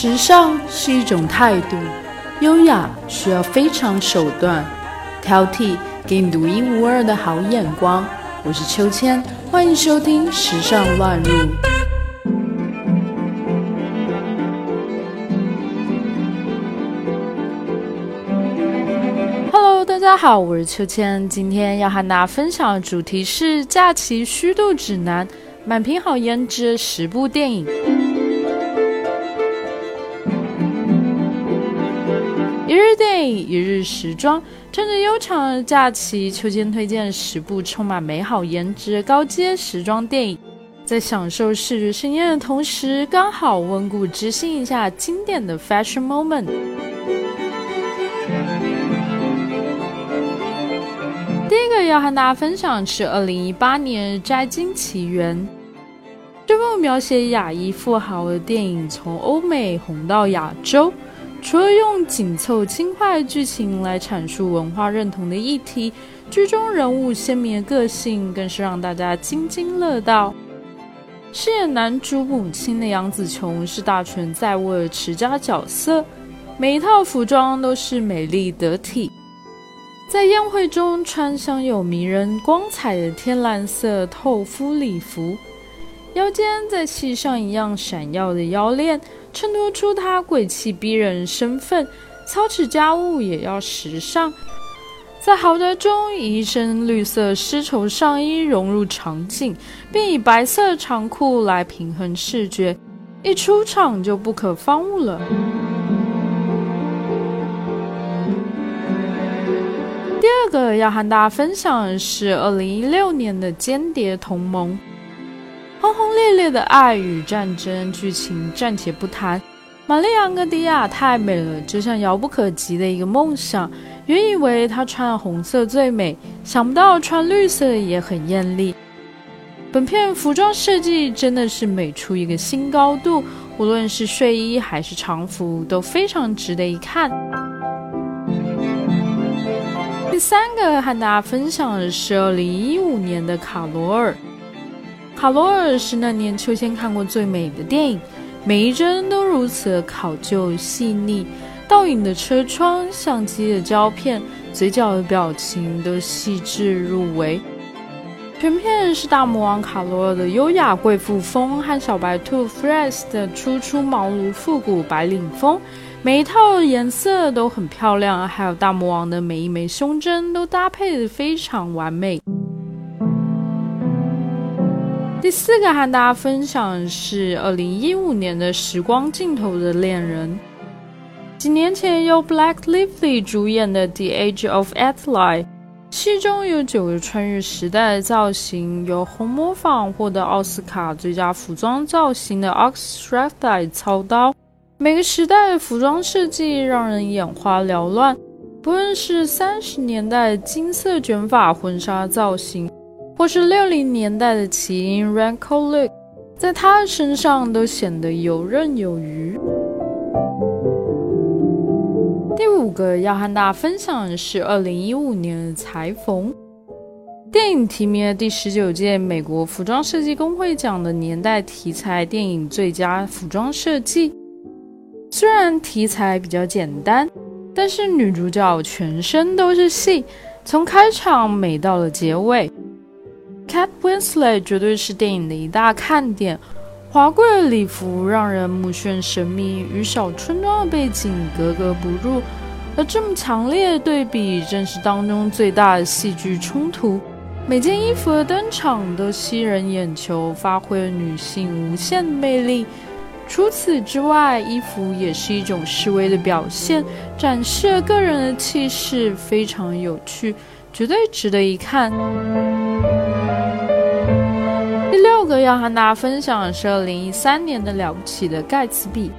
时尚是一种态度，优雅需要非常手段，挑剔给你独一无二的好眼光。我是秋千，欢迎收听《时尚乱入》。Hello，大家好，我是秋千，今天要和大家分享的主题是假期虚度指南，满屏好颜值十部电影。一日电影，一日时装。趁着悠长的假期，秋千推荐十部充满美好颜值高阶时装电影，在享受视觉盛宴的同时，刚好温故知新一下经典的 fashion moment。第一个要和大家分享是二零一八年《摘金奇缘》这部描写亚裔富豪的电影，从欧美红到亚洲。除了用紧凑轻快的剧情来阐述文化认同的议题，剧中人物鲜明的个性更是让大家津津乐道。饰演男主母亲的杨紫琼是大权在握的持家角色，每一套服装都是美丽得体。在宴会中穿镶有迷人光彩的天蓝色透肤礼服，腰间再系上一样闪耀的腰链。衬托出她贵气逼人身份，操持家务也要时尚。在豪宅中，以一身绿色丝绸上衣融入场景，并以白色长裤来平衡视觉，一出场就不可方物了。第二个要和大家分享的是二零一六年的《间谍同盟》。轰轰烈烈的爱与战争剧情暂且不谈，玛丽昂格迪亚太美了，就像遥不可及的一个梦想。原以为她穿红色最美，想不到穿绿色也很艳丽。本片服装设计真的是美出一个新高度，无论是睡衣还是常服都非常值得一看。第三个和大家分享的是二零一五年的卡罗尔。卡罗尔是那年秋千看过最美的电影，每一帧都如此考究细腻，倒影的车窗、相机的胶片、嘴角的表情都细致入微。全片是大魔王卡罗尔的优雅贵妇风和小白兔 Fresh 的初出茅庐复古白领风，每一套颜色都很漂亮，还有大魔王的每一枚胸针都搭配的非常完美。第四个和大家分享的是二零一五年的《时光尽头的恋人》。几年前由 Black Lively 主演的《The Age of Ally》，戏中有九个穿越时代的造型，由红模仿获得奥斯卡最佳服装造型的 Ox Shraftide 操刀。每个时代的服装设计让人眼花缭乱，不论是三十年代金色卷发婚纱造型。或是六零年代的奇英 Ranko Look，在他的身上都显得游刃有余。第五个要和大家分享的是二零一五年的裁缝电影提名了第十九届美国服装设计工会奖的年代题材电影最佳服装设计。虽然题材比较简单，但是女主角全身都是戏，从开场美到了结尾。Cat Winslet 绝对是电影的一大看点，华贵的礼服让人目眩神迷，与小村庄的背景格格不入。而这么强烈的对比，正是当中最大的戏剧冲突。每件衣服的登场都吸人眼球，发挥了女性无限的魅力。除此之外，衣服也是一种示威的表现，展示了个人的气势，非常有趣，绝对值得一看。个要和大家分享的是二零一三年的了不起的盖茨比，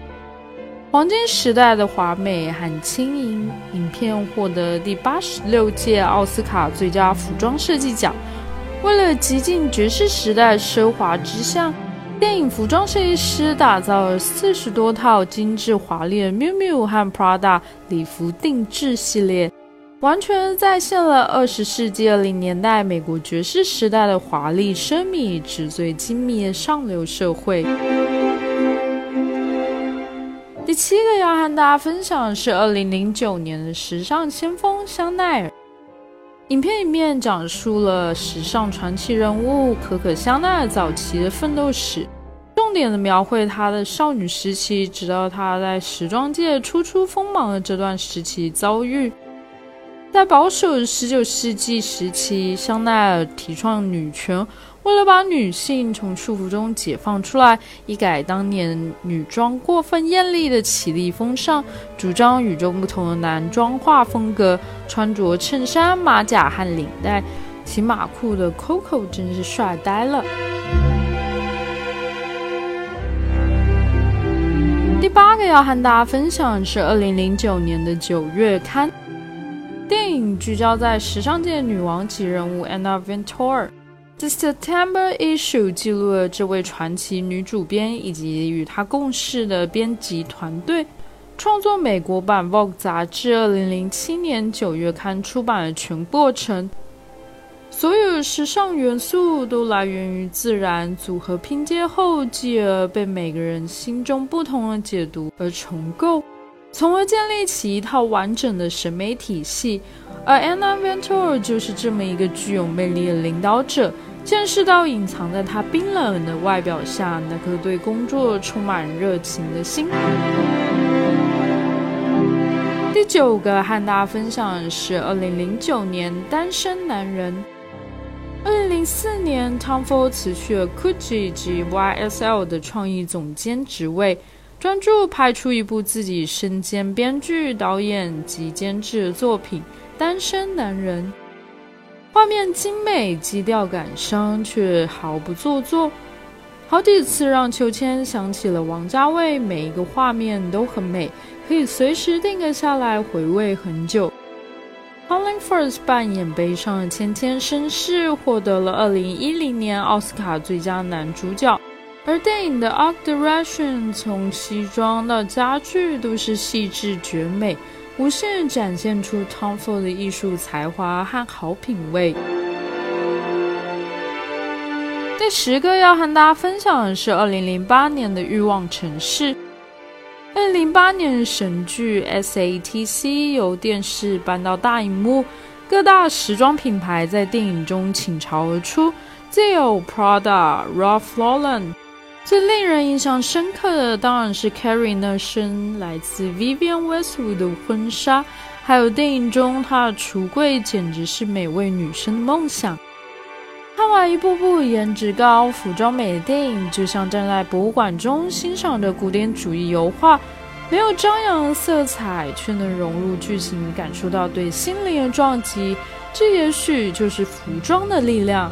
黄金时代的华美很轻盈。影片获得第八十六届奥斯卡最佳服装设计奖。为了极尽爵士时代奢华之象，电影服装设计师打造了四十多套精致华丽的 Miu Miu 和 Prada 礼服定制系列。完全再现了二十世纪二零年代美国爵士时代的华丽奢靡、纸醉金迷的上流社会。第七个要和大家分享的是二零零九年的时尚先锋香奈儿。影片里面讲述了时尚传奇人物可可香奈儿早期的奋斗史，重点的描绘她的少女时期，直到她在时装界初出锋芒的这段时期遭遇。在保守的十九世纪时期，香奈儿提倡女权，为了把女性从束缚中解放出来，一改当年女装过分艳丽的绮丽风尚，主张与众不同的男装化风格，穿着衬衫、马甲和领带，骑马裤的 Coco 真是帅呆了。第八个要和大家分享的是二零零九年的九月刊。电影聚焦在时尚界女王级人物 Anna Wintour。The September issue 记录了这位传奇女主编以及与她共事的编辑团队创作美国版 Vogue 杂志2007年9月刊出版的全过程。所有时尚元素都来源于自然，组合拼接后，继而被每个人心中不同的解读而重构。从而建立起一套完整的审美体系，而 Anna Ventur 就是这么一个具有魅力的领导者。见识到隐藏在她冰冷的外表下那颗对工作充满热情的心。第九个和大家分享的是二零零九年单身男人。二零零四年，Tom Ford 辞去了 Gucci 及 YSL 的创意总监职位。专注拍出一部自己身兼编剧、导演及监制的作品《单身男人》，画面精美、基调感伤，却毫不做作。好几次让秋千想起了王家卫，每一个画面都很美，可以随时定格下来回味很久。Colin Firth 扮演悲伤的芊芊绅士，获得了二零一零年奥斯卡最佳男主角。而电影的 art direction 从西装到家具都是细致绝美，无限展现出 Tom Ford 的艺术才华和好品味。第十个要和大家分享的是2008年的《欲望城市》。2008年神剧 SATC 由电视搬到大荧幕，各大时装品牌在电影中倾巢而出，既有 Prada、Ralph Lauren。最令人印象深刻的当然是 Carrie 那身来自 Vivienne Westwood 的婚纱，还有电影中她的橱柜，简直是每位女生的梦想。看完一部部颜值高、服装美的电影，就像站在博物馆中欣赏着古典主义油画，没有张扬的色彩，却能融入剧情，感受到对心灵的撞击。这也许就是服装的力量。